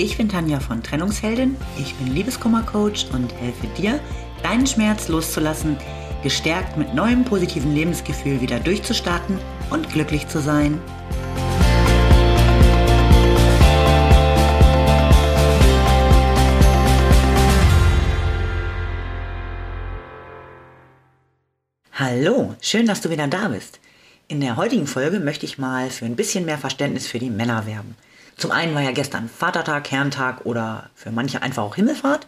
Ich bin Tanja von Trennungsheldin, ich bin Liebeskummercoach und helfe dir, deinen Schmerz loszulassen, gestärkt mit neuem positiven Lebensgefühl wieder durchzustarten und glücklich zu sein. Hallo, schön, dass du wieder da bist. In der heutigen Folge möchte ich mal für ein bisschen mehr Verständnis für die Männer werben. Zum einen war ja gestern Vatertag, Herrentag oder für manche einfach auch Himmelfahrt.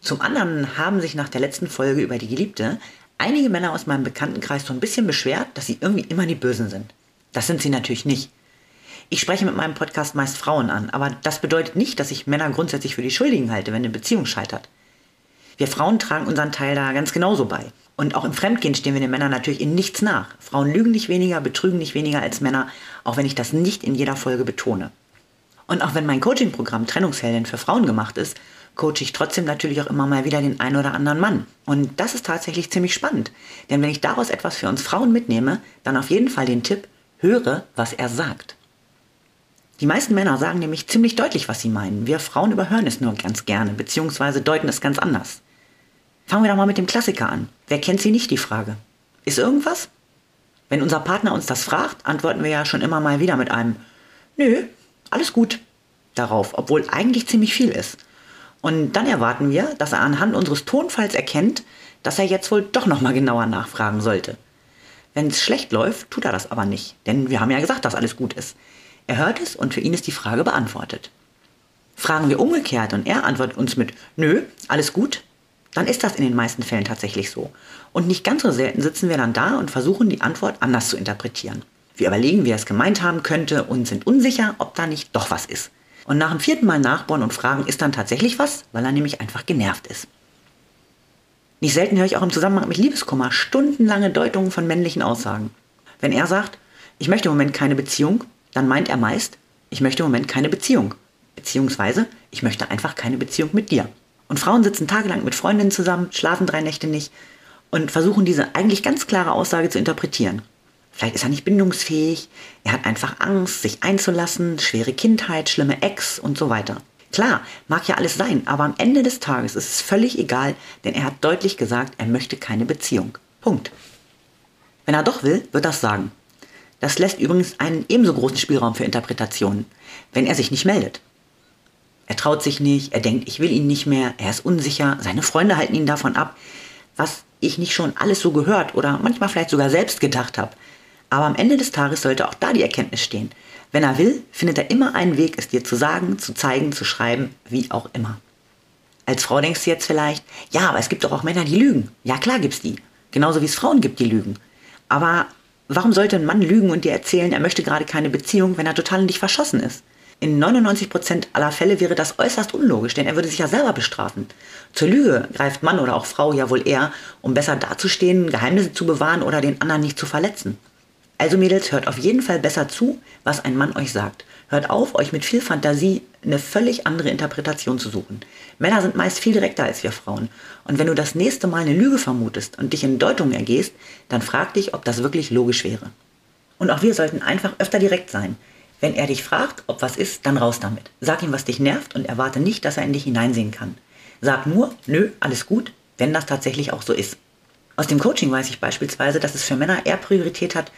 Zum anderen haben sich nach der letzten Folge über die Geliebte einige Männer aus meinem Bekanntenkreis so ein bisschen beschwert, dass sie irgendwie immer die Bösen sind. Das sind sie natürlich nicht. Ich spreche mit meinem Podcast meist Frauen an, aber das bedeutet nicht, dass ich Männer grundsätzlich für die Schuldigen halte, wenn eine Beziehung scheitert. Wir Frauen tragen unseren Teil da ganz genauso bei. Und auch im Fremdgehen stehen wir den Männern natürlich in nichts nach. Frauen lügen nicht weniger, betrügen nicht weniger als Männer, auch wenn ich das nicht in jeder Folge betone. Und auch wenn mein Coaching-Programm Trennungsheldin für Frauen gemacht ist, coache ich trotzdem natürlich auch immer mal wieder den einen oder anderen Mann. Und das ist tatsächlich ziemlich spannend. Denn wenn ich daraus etwas für uns Frauen mitnehme, dann auf jeden Fall den Tipp, höre, was er sagt. Die meisten Männer sagen nämlich ziemlich deutlich, was sie meinen. Wir Frauen überhören es nur ganz gerne, beziehungsweise deuten es ganz anders. Fangen wir doch mal mit dem Klassiker an. Wer kennt sie nicht, die Frage? Ist irgendwas? Wenn unser Partner uns das fragt, antworten wir ja schon immer mal wieder mit einem Nö, alles gut darauf, obwohl eigentlich ziemlich viel ist. Und dann erwarten wir, dass er anhand unseres Tonfalls erkennt, dass er jetzt wohl doch nochmal genauer nachfragen sollte. Wenn es schlecht läuft, tut er das aber nicht, denn wir haben ja gesagt, dass alles gut ist. Er hört es und für ihn ist die Frage beantwortet. Fragen wir umgekehrt und er antwortet uns mit Nö, alles gut, dann ist das in den meisten Fällen tatsächlich so. Und nicht ganz so selten sitzen wir dann da und versuchen die Antwort anders zu interpretieren. Wir überlegen, wie er es gemeint haben könnte und sind unsicher, ob da nicht doch was ist. Und nach dem vierten Mal nachbohren und fragen, ist dann tatsächlich was, weil er nämlich einfach genervt ist. Nicht selten höre ich auch im Zusammenhang mit Liebeskummer stundenlange Deutungen von männlichen Aussagen. Wenn er sagt, ich möchte im Moment keine Beziehung, dann meint er meist, ich möchte im Moment keine Beziehung. Beziehungsweise, ich möchte einfach keine Beziehung mit dir. Und Frauen sitzen tagelang mit Freundinnen zusammen, schlafen drei Nächte nicht und versuchen diese eigentlich ganz klare Aussage zu interpretieren. Vielleicht ist er nicht bindungsfähig, er hat einfach Angst, sich einzulassen, schwere Kindheit, schlimme Ex und so weiter. Klar, mag ja alles sein, aber am Ende des Tages ist es völlig egal, denn er hat deutlich gesagt, er möchte keine Beziehung. Punkt. Wenn er doch will, wird das sagen. Das lässt übrigens einen ebenso großen Spielraum für Interpretationen, wenn er sich nicht meldet. Er traut sich nicht, er denkt, ich will ihn nicht mehr, er ist unsicher, seine Freunde halten ihn davon ab, was ich nicht schon alles so gehört oder manchmal vielleicht sogar selbst gedacht habe. Aber am Ende des Tages sollte auch da die Erkenntnis stehen. Wenn er will, findet er immer einen Weg, es dir zu sagen, zu zeigen, zu schreiben, wie auch immer. Als Frau denkst du jetzt vielleicht, ja, aber es gibt doch auch Männer, die lügen. Ja, klar gibt's die. Genauso wie es Frauen gibt, die lügen. Aber warum sollte ein Mann lügen und dir erzählen, er möchte gerade keine Beziehung, wenn er total in dich verschossen ist? In 99% aller Fälle wäre das äußerst unlogisch, denn er würde sich ja selber bestrafen. Zur Lüge greift Mann oder auch Frau ja wohl eher, um besser dazustehen, Geheimnisse zu bewahren oder den anderen nicht zu verletzen. Also Mädels, hört auf jeden Fall besser zu, was ein Mann euch sagt. Hört auf, euch mit viel Fantasie eine völlig andere Interpretation zu suchen. Männer sind meist viel direkter als wir Frauen. Und wenn du das nächste Mal eine Lüge vermutest und dich in Deutungen ergehst, dann frag dich, ob das wirklich logisch wäre. Und auch wir sollten einfach öfter direkt sein. Wenn er dich fragt, ob was ist, dann raus damit. Sag ihm, was dich nervt und erwarte nicht, dass er in dich hineinsehen kann. Sag nur, nö, alles gut, wenn das tatsächlich auch so ist. Aus dem Coaching weiß ich beispielsweise, dass es für Männer eher Priorität hat,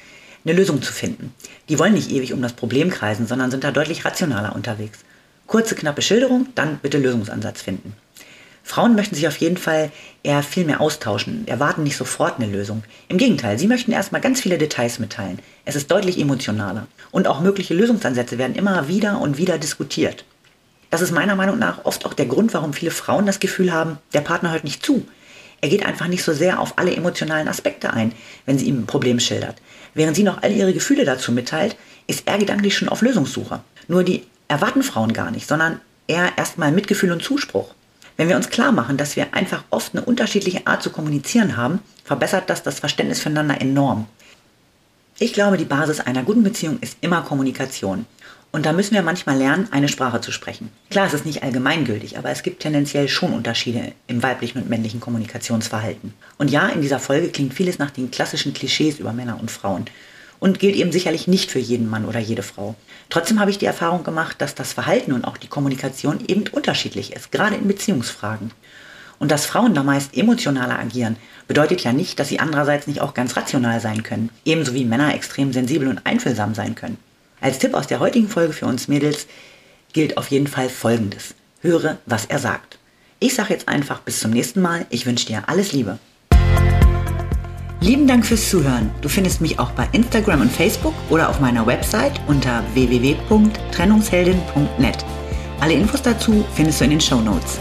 eine Lösung zu finden. Die wollen nicht ewig um das Problem kreisen, sondern sind da deutlich rationaler unterwegs. Kurze, knappe Schilderung, dann bitte Lösungsansatz finden. Frauen möchten sich auf jeden Fall eher viel mehr austauschen, erwarten nicht sofort eine Lösung. Im Gegenteil, sie möchten erstmal ganz viele Details mitteilen. Es ist deutlich emotionaler. Und auch mögliche Lösungsansätze werden immer wieder und wieder diskutiert. Das ist meiner Meinung nach oft auch der Grund, warum viele Frauen das Gefühl haben, der Partner hört nicht zu. Er geht einfach nicht so sehr auf alle emotionalen Aspekte ein, wenn sie ihm ein Problem schildert. Während sie noch all ihre Gefühle dazu mitteilt, ist er gedanklich schon auf Lösungssuche. Nur die erwarten Frauen gar nicht, sondern eher erstmal Mitgefühl und Zuspruch. Wenn wir uns klar machen, dass wir einfach oft eine unterschiedliche Art zu kommunizieren haben, verbessert das das Verständnis füreinander enorm. Ich glaube, die Basis einer guten Beziehung ist immer Kommunikation. Und da müssen wir manchmal lernen, eine Sprache zu sprechen. Klar, es ist nicht allgemeingültig, aber es gibt tendenziell schon Unterschiede im weiblichen und männlichen Kommunikationsverhalten. Und ja, in dieser Folge klingt vieles nach den klassischen Klischees über Männer und Frauen. und gilt eben sicherlich nicht für jeden Mann oder jede Frau. Trotzdem habe ich die Erfahrung gemacht, dass das Verhalten und auch die Kommunikation eben unterschiedlich ist, gerade in Beziehungsfragen. Und dass Frauen da meist emotionaler agieren, bedeutet ja nicht, dass sie andererseits nicht auch ganz rational sein können, ebenso wie Männer extrem sensibel und einfühlsam sein können. Als Tipp aus der heutigen Folge für uns Mädels gilt auf jeden Fall Folgendes. Höre, was er sagt. Ich sage jetzt einfach bis zum nächsten Mal. Ich wünsche dir alles Liebe. Lieben Dank fürs Zuhören. Du findest mich auch bei Instagram und Facebook oder auf meiner Website unter www.trennungsheldin.net. Alle Infos dazu findest du in den Show Notes.